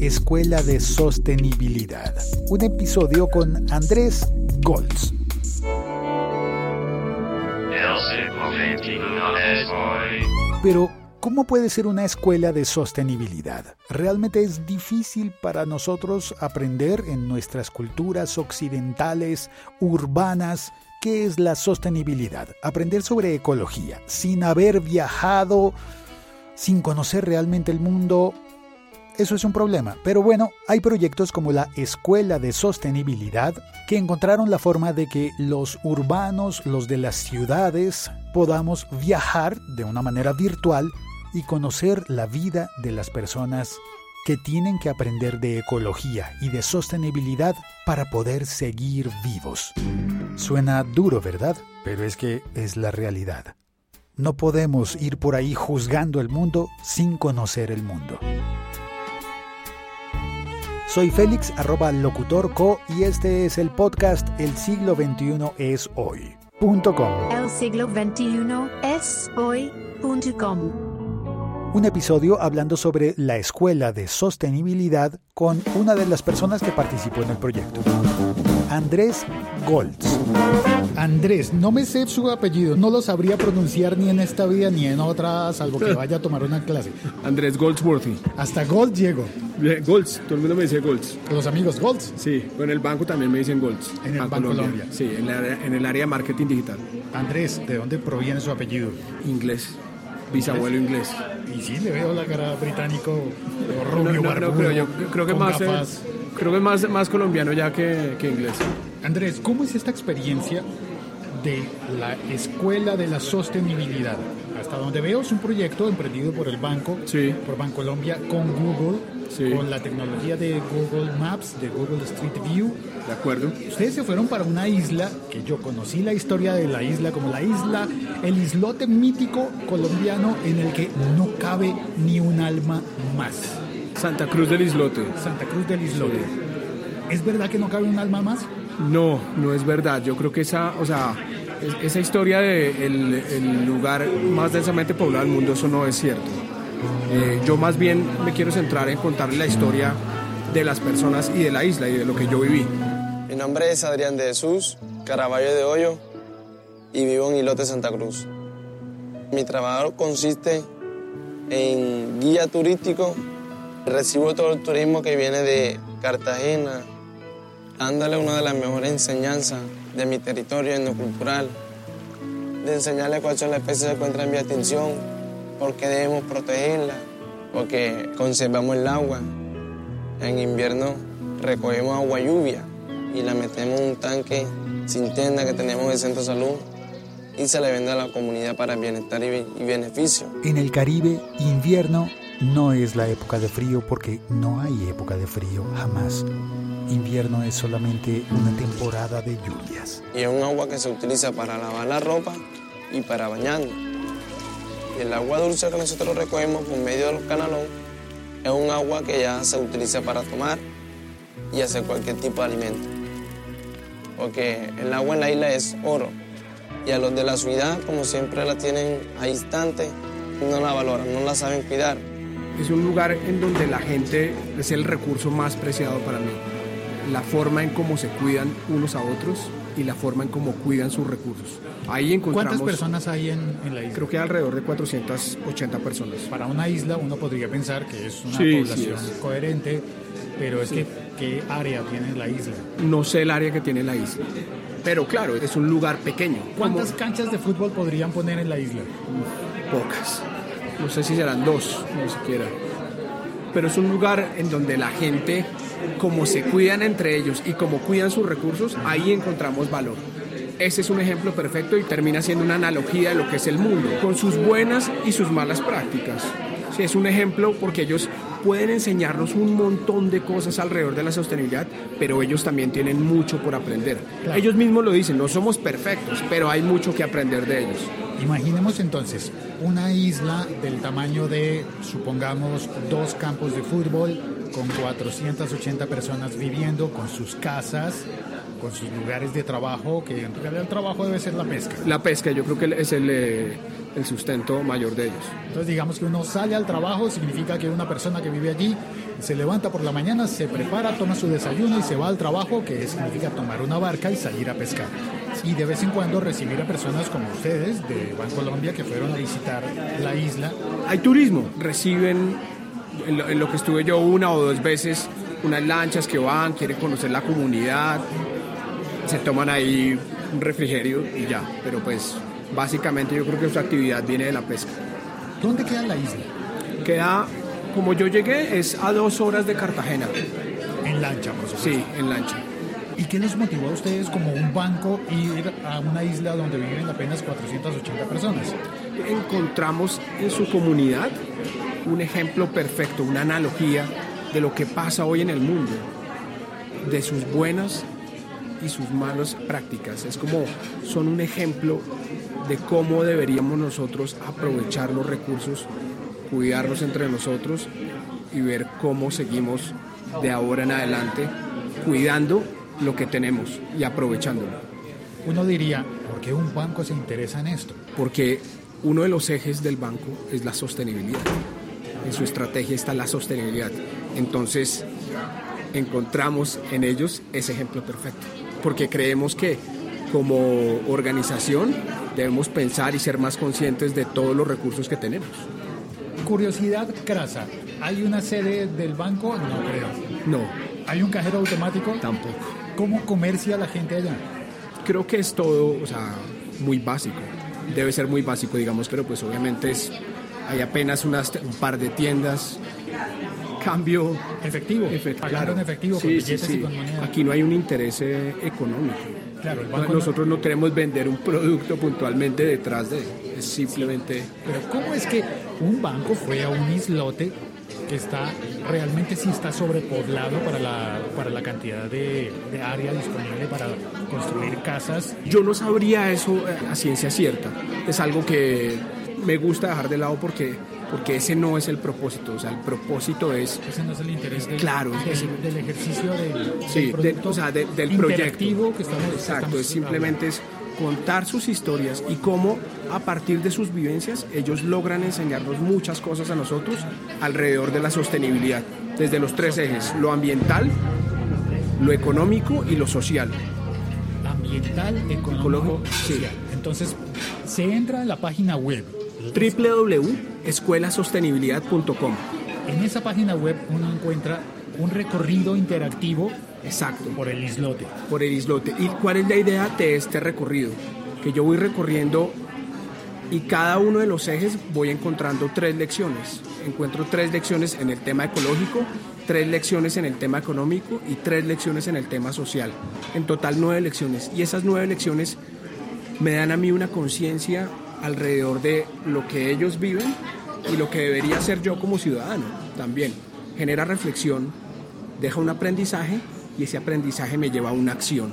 Escuela de Sostenibilidad, un episodio con Andrés Goltz. Pero, ¿cómo puede ser una escuela de sostenibilidad? Realmente es difícil para nosotros aprender en nuestras culturas occidentales, urbanas, qué es la sostenibilidad. Aprender sobre ecología sin haber viajado, sin conocer realmente el mundo, eso es un problema. Pero bueno, hay proyectos como la Escuela de Sostenibilidad que encontraron la forma de que los urbanos, los de las ciudades, podamos viajar de una manera virtual y conocer la vida de las personas que tienen que aprender de ecología y de sostenibilidad para poder seguir vivos. Suena duro, ¿verdad? Pero es que es la realidad. No podemos ir por ahí juzgando el mundo sin conocer el mundo. Soy Félix, arroba locutorco, y este es el podcast El siglo XXI es hoy. El siglo XXI es hoy.com. Un episodio hablando sobre la escuela de sostenibilidad con una de las personas que participó en el proyecto. Andrés Goltz. Andrés, no me sé su apellido, no lo sabría pronunciar ni en esta vida ni en otra, salvo que vaya a tomar una clase. Andrés Goldsworthy. Hasta Gold llego. Golds, todo el mundo me dice Golds. Los amigos Golds. Sí, en el banco también me dicen Golds. En el Banco Colombia. Sí, en, en el área de marketing digital. Andrés, ¿de dónde proviene su apellido? Inglés. Bisabuelo inglés. Y sí, le veo la cara británico, rubio, no, no, no, creo, yo creo que más, es, creo que más, más colombiano ya que, que inglés. Andrés, ¿cómo es esta experiencia de la Escuela de la Sostenibilidad? Hasta donde veo es un proyecto emprendido por el banco, sí. por Bancolombia, con Google, sí. con la tecnología de Google Maps, de Google Street View. De acuerdo. Ustedes se fueron para una isla que yo conocí la historia de la isla como la isla, el islote mítico colombiano en el que no cabe ni un alma más. Santa Cruz del Islote. Santa Cruz del Islote. Sí. ¿Es verdad que no cabe un alma más? No, no es verdad. Yo creo que esa, o sea, esa historia de el, el lugar más densamente poblado del mundo, eso no es cierto. Eh, yo más bien me quiero centrar en contarle la historia de las personas y de la isla y de lo que yo viví. Mi nombre es Adrián de Jesús Caraballo de Hoyo y vivo en Islote Santa Cruz. Mi trabajo consiste en guía turístico. Recibo todo el turismo que viene de Cartagena, dándole una de las mejores enseñanzas de mi territorio etnocultural, de enseñarle cuáles son las especies que encuentran en extinción, por qué debemos protegerlas, porque conservamos el agua. En invierno recogemos agua lluvia y la metemos en un tanque sin tienda que tenemos en el centro de salud y se le vende a la comunidad para bienestar y beneficio. En el Caribe, invierno no es la época de frío porque no hay época de frío jamás. Invierno es solamente una temporada de lluvias. Y es un agua que se utiliza para lavar la ropa y para bañarnos. Y el agua dulce que nosotros recogemos por medio de los canalón es un agua que ya se utiliza para tomar y hacer cualquier tipo de alimento. Porque el agua en la isla es oro. Y a los de la ciudad, como siempre la tienen a instante, no la valoran, no la saben cuidar. Es un lugar en donde la gente es el recurso más preciado para mí. La forma en cómo se cuidan unos a otros y la forma en cómo cuidan sus recursos. Ahí encontramos... ¿Cuántas personas hay en, en la isla? Creo que alrededor de 480 personas. Para una isla uno podría pensar que es una Sí, población sí es. coherente, pero es Sí. que ¿qué área tiene la isla? No sé el área que tiene la isla. Pero claro, es un lugar pequeño. ¿Cuántas Como canchas de fútbol podrían poner en la isla? pocas. No sé si serán dos, ni siquiera. Pero es un lugar en donde la gente, como se cuidan entre ellos y como cuidan sus recursos, ahí encontramos valor. Ese es un ejemplo perfecto y termina siendo una analogía de lo que es el mundo, con sus buenas y sus malas prácticas. Sí, es un ejemplo porque ellos pueden enseñarnos un montón de cosas alrededor de la sostenibilidad, pero ellos también tienen mucho por aprender. Claro. Ellos mismos lo dicen, no somos perfectos, pero hay mucho que aprender de ellos. Imaginemos entonces una isla del tamaño de, supongamos, dos campos de fútbol, con 480 personas viviendo, con sus casas, con sus lugares de trabajo, que en realidad el trabajo debe ser la pesca. La pesca, yo creo que es el, eh, el sustento mayor de ellos. Entonces digamos que uno sale al trabajo, significa que una persona que vive allí se levanta por la mañana, se prepara, toma su desayuno y se va al trabajo, que significa tomar una barca y salir a pescar. Y de vez en cuando recibir a personas como ustedes de Colombia que fueron a visitar la isla. Hay turismo, reciben en lo, que estuve yo una o dos veces unas lanchas que van, quieren conocer la comunidad, se toman ahí un refrigerio y ya, pero pues básicamente yo creo que su actividad viene de la pesca. ¿Dónde queda la isla? Queda, como yo llegué, es a dos horas de Cartagena. En lancha, por supuesto. Sí, en lancha. ¿Y qué les motivó a ustedes como un banco ir a una isla donde viven apenas 480 personas? Encontramos en su comunidad un ejemplo perfecto, una analogía de lo que pasa hoy en el mundo, de sus buenas y sus malas prácticas. Es como son un ejemplo de cómo deberíamos nosotros aprovechar los recursos, cuidarlos entre nosotros y ver cómo seguimos de ahora en adelante cuidando lo que tenemos y aprovechándolo. Uno diría, ¿por qué un banco se interesa en esto? Porque uno de los ejes del banco es la sostenibilidad. En su estrategia está la sostenibilidad. Entonces, encontramos en ellos ese ejemplo perfecto porque creemos que como organización debemos pensar y ser más conscientes de todos los recursos que tenemos. Curiosidad crasa, ¿hay una sede del banco? No creo. No. ¿Hay un cajero automático? Tampoco. ¿Cómo comercia la gente allá? Creo que es todo, o sea, muy básico. Debe ser muy básico, digamos, pero pues obviamente es, hay apenas unas, un par de tiendas, cambio efectivo, claro. en efectivo sí, sí, sí. Aquí no hay un interés eh, económico. Claro, Nosotros no... queremos vender un producto puntualmente detrás de, es simplemente. Pero cómo es que un banco fue a un islote que está realmente sí está sobrepoblado para la, para la cantidad de, de, área disponible para construir casas. Yo no sabría eso eh, a ciencia cierta. Es algo que me gusta dejar de lado porque porque ese no es el propósito, o sea, el propósito es... Ese no es el interés del, claro, del, ejercicio del, sí, producto o sea, del proyecto. que estamos Exacto, es simplemente es contar sus historias y cómo a partir de sus vivencias ellos logran enseñarnos muchas cosas a nosotros alrededor de la sostenibilidad, desde los tres ejes, lo ambiental, lo económico y lo social. Ambiental, económico, social. Entonces, se entra en la página web www.escuelasostenibilidad.com. En esa página web uno encuentra un recorrido interactivo Exacto. por el islote. Por el islote. ¿Y cuál es la idea de este recorrido? Que yo voy recorriendo y cada uno de los ejes voy encontrando tres lecciones. Encuentro tres lecciones en el tema ecológico, tres lecciones en el tema económico y tres lecciones en el tema social. En total nueve lecciones. Y esas nueve lecciones me dan a mí una conciencia alrededor de lo que ellos viven y lo que debería ser yo como ciudadano también. Genera reflexión, deja un aprendizaje y ese aprendizaje me lleva a una acción.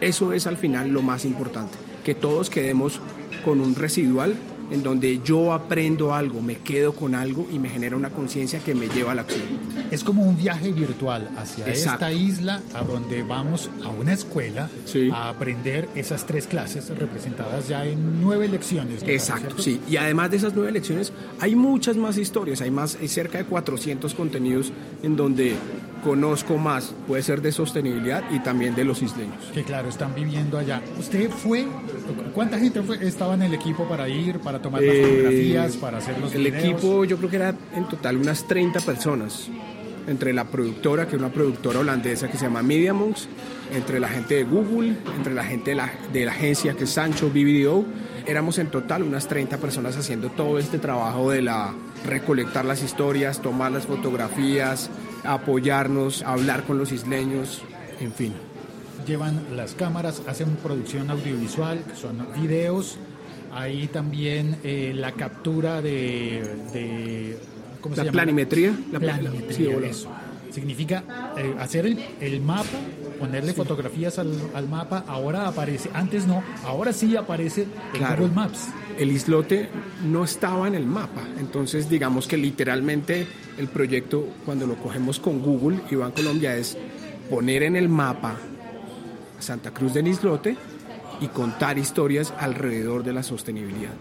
Eso es al final lo más importante, que todos quedemos con un residual en donde yo aprendo algo, me quedo con algo y me genera una conciencia que me lleva a la acción. Es como un viaje virtual hacia esta isla a donde vamos a una escuela a aprender esas tres clases representadas ya en nueve lecciones. Exacto, sí. Y además de esas nueve lecciones hay muchas más historias, hay más, hay cerca de 400 contenidos en donde conozco más, puede ser de sostenibilidad y también de los isleños. Que claro, están viviendo allá. ¿Usted fue? ¿Cuánta gente fue, estaba en el equipo para ir, para tomar las eh, fotografías, para hacer los El equipo yo creo que era en total unas 30 personas, entre la productora, que es una productora holandesa que se llama MediaMonks, entre la gente de Google, entre la gente de la, de la agencia que es Sancho BBDO, éramos en total unas 30 personas haciendo todo este trabajo de la recolectar las historias, tomar las fotografías, apoyarnos, hablar con los isleños, en fin. Llevan las cámaras, hacen producción audiovisual, son videos, ahí también eh, la captura de, ¿cómo se la planimetría, la planimetría, eso. Significa eh, hacer el, el, mapa, ponerle fotografías al, al, mapa, ahora aparece, antes no, ahora sí aparece en Google Maps. El islote no estaba en el mapa, entonces digamos que literalmente el proyecto cuando lo cogemos con Google y Colombia es poner en el mapa Santa Cruz del Islote y contar historias alrededor de la sostenibilidad.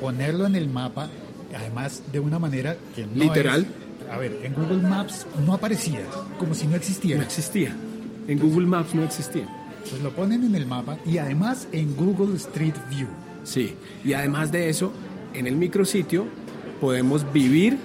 ponerlo en el mapa, además de una manera que no Literal. es- a ver, en Google Maps no aparecía, como si no existiera. No existía. En Google Maps no existía. Pues lo ponen en el mapa y además en Google Street View. Sí, y además de eso, en el micrositio podemos vivir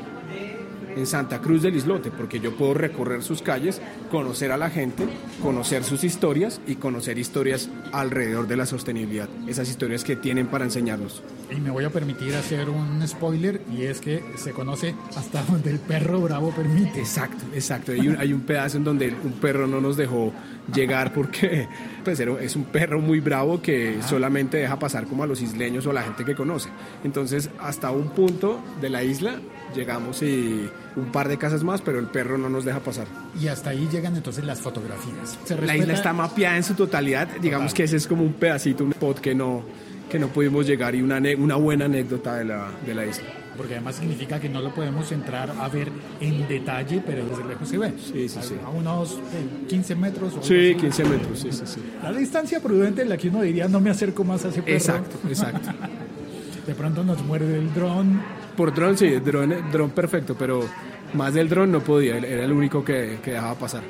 en Santa Cruz del Islote, porque yo puedo recorrer sus calles, conocer a la gente, conocer sus historias y conocer historias alrededor de la sostenibilidad, esas historias que tienen para enseñarnos. Y me voy a permitir hacer un spoiler y es que se conoce hasta donde el perro bravo permite. Exacto, exacto. Hay un, hay un pedazo en donde un perro no nos dejó llegar porque pues, es un perro muy bravo que solamente deja pasar como a los isleños o a la gente que conoce. Entonces, hasta un punto de la isla llegamos y un par de casas más, pero el perro no nos deja pasar. Y hasta ahí llegan entonces las fotografías. Se La isla está mapeada en su totalidad. Digamos que ese es como un pedacito, un spot que no, que no pudimos llegar y una, una buena anécdota de la, de la isla. Porque además significa que no lo podemos entrar a ver en detalle, pero desde lejos se ve. Sí, sí, sí. A unos eh, 15 metros. o Sí, así. 15 metros, sí, sí, sí. La distancia prudente en la que uno diría no me acerco más a ese perro. Exacto, exacto. De pronto nos muerde el dron. Por dron, sí, dron, dron perfecto, pero más del dron no podía, era el único que, que dejaba pasar.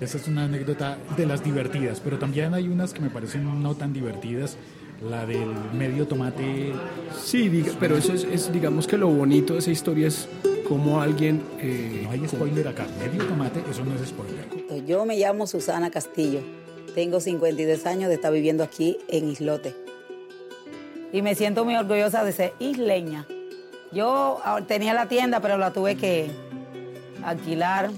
Esa es una anécdota de las divertidas, pero también hay unas que me parecen no tan divertidas. La del medio tomate. Sí, diga- pero eso es, es, digamos que lo bonito de esa historia es cómo alguien... eh, No hay spoiler acá. Medio tomate, eso no es spoiler. Yo me llamo Susana Castillo. Tengo 52 años de estar viviendo aquí en Islote. Y me siento muy orgullosa de ser isleña. Yo ah, tenía la tienda, pero la tuve que alquilar.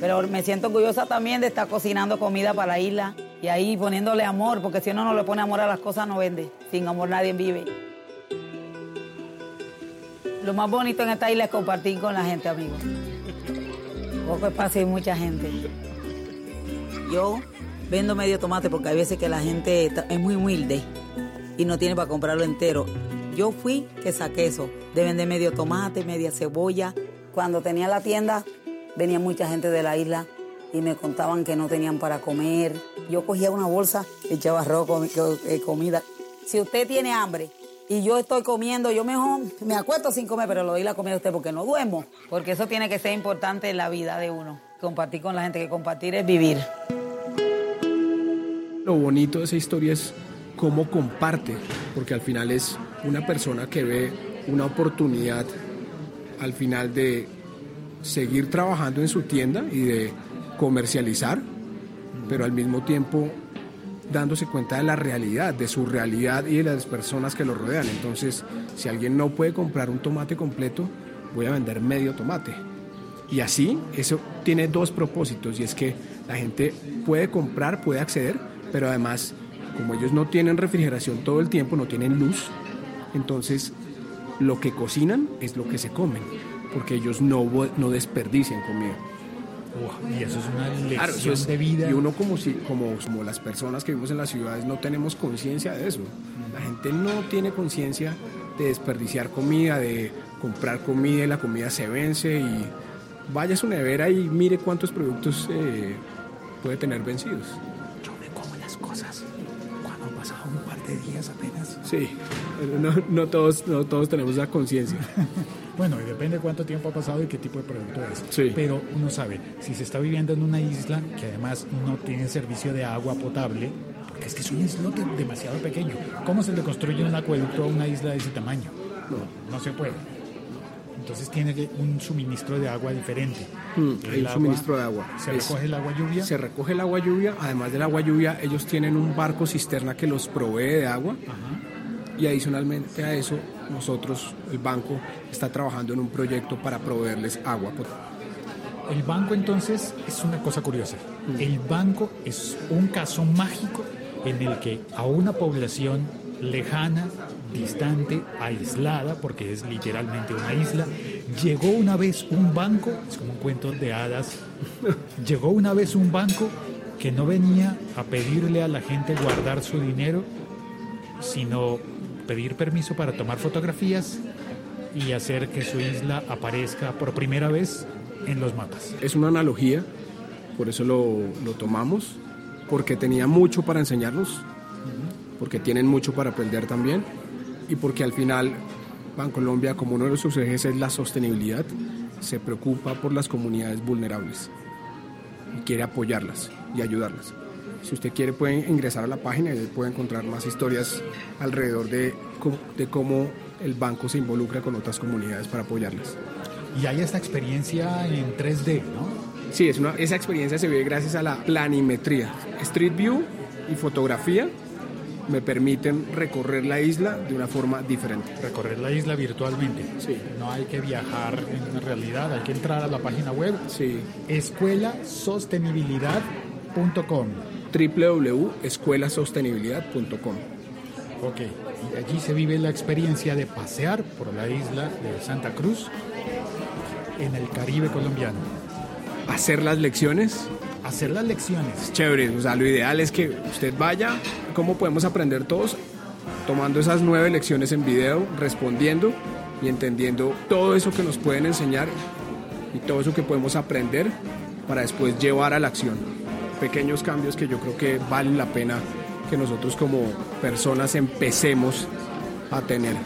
Pero me siento orgullosa también de estar cocinando comida para la isla y ahí poniéndole amor, porque si uno no le pone amor a las cosas no vende. Sin amor nadie vive. Lo más bonito en esta isla es compartir con la gente, amigos. Poco espacio y mucha gente. Yo vendo medio tomate porque hay veces que la gente es muy humilde y no tiene para comprarlo entero. Yo fui que saqué eso, de vender medio tomate, media cebolla. Cuando tenía la tienda, venía mucha gente de la isla y me contaban que no tenían para comer. Yo cogía una bolsa, echaba arroz, eh, comida. Si usted tiene hambre y yo estoy comiendo, yo mejor me acuesto sin comer, pero le doy la comida a usted porque no duermo. Porque eso tiene que ser importante en la vida de uno. Compartir con la gente, que compartir es vivir. Lo bonito de esa historia es cómo comparte, porque al final es una persona que ve una oportunidad al final de seguir trabajando en su tienda y de comercializar, pero al mismo tiempo dándose cuenta de la realidad, de su realidad y de las personas que lo rodean. Entonces, si alguien no puede comprar un tomate completo, voy a vender medio tomate. Y así, eso tiene dos propósitos, y es que la gente puede comprar, puede acceder, pero además, como ellos no tienen refrigeración todo el tiempo, no tienen luz, entonces lo que cocinan es lo que se comen, porque ellos no, no desperdician comida. Y eso es una lección Claro, eso es- de vida. Y uno como, si, como, como las personas que vivimos en las ciudades no tenemos conciencia de eso. La gente no tiene conciencia de desperdiciar comida, de comprar comida y la comida se vence y vaya a su nevera y mire cuántos productos eh, puede tener vencidos. Yo me como las cosas cuando han pasado un par de días apenas. Sí, no, no todos, no todos tenemos esa conciencia. Bueno, y depende cuánto tiempo ha pasado y qué tipo de producto es. Sí. Pero uno sabe, si se está viviendo en una isla que además no tiene servicio de agua potable, porque es que es un islote demasiado pequeño, ¿cómo se le construye un acueducto a una isla de ese tamaño? No, no se puede. Entonces tiene un suministro de agua diferente. Mm, El hay un suministro de agua. Se Es- recoge el agua lluvia. Se recoge el agua lluvia, además del agua lluvia, ellos tienen un barco cisterna que los provee de agua. Y adicionalmente a eso, nosotros, el banco, está trabajando en un proyecto para proveerles agua. El banco entonces es una cosa curiosa. Mm. El banco es un caso mágico en el que a una población lejana, distante, aislada, porque es literalmente una isla, llegó una vez un banco, es como un cuento de hadas, llegó una vez un banco que no venía a pedirle a la gente guardar su dinero, sino pedir permiso para tomar fotografías y hacer que su isla aparezca por primera vez en los mapas. Es una analogía, por eso lo, lo tomamos, porque tenía mucho para enseñarnos, porque tienen mucho para aprender también, y porque al final Bancolombia, como uno de sus ejes es la sostenibilidad, se preocupa por las comunidades vulnerables y quiere apoyarlas y ayudarlas. Si usted quiere puede ingresar a la página y puede encontrar más historias alrededor de, de cómo el banco se involucra con otras comunidades para apoyarlas. Y hay esta experiencia en 3D, ¿no? Sí, es una, esa experiencia se vive gracias a la planimetría. Street View y fotografía me permiten recorrer la isla de una forma diferente. Recorrer la isla virtualmente. Sí. No hay que viajar en realidad, hay que entrar a la página web. Sí. Escuelasostenibilidad.com www.escuelasostenibilidad.com Ok, y allí se vive la experiencia de pasear por la isla de Santa Cruz en el Caribe colombiano. Hacer las lecciones. Hacer las lecciones. Chévere, o sea, lo ideal es que usted vaya, ¿cómo podemos aprender todos? Tomando esas nueve lecciones en video, respondiendo y entendiendo todo eso que nos pueden enseñar y todo eso que podemos aprender para después llevar a la acción. Pequeños cambios que yo creo que valen la pena que nosotros como personas empecemos a tener.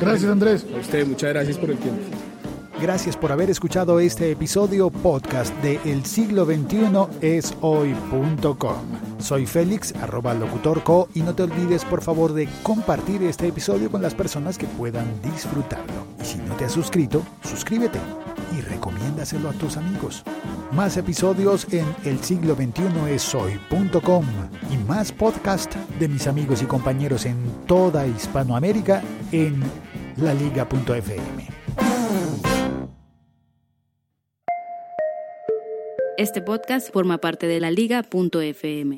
Gracias Andrés. A usted, muchas gracias por el tiempo. Gracias por haber escuchado este episodio podcast de El siglo XXI es hoy.com. Soy Félix, arroba locutorco, y no te olvides por favor de compartir este episodio con las personas que puedan disfrutarlo. Y si no te has suscrito, suscríbete y recomiéndaselo a tus amigos. Más episodios en el siglo 21 es hoy.com y más podcast de mis amigos y compañeros en toda Hispanoamérica en laliga.fm. Este podcast forma parte de la liga.fm.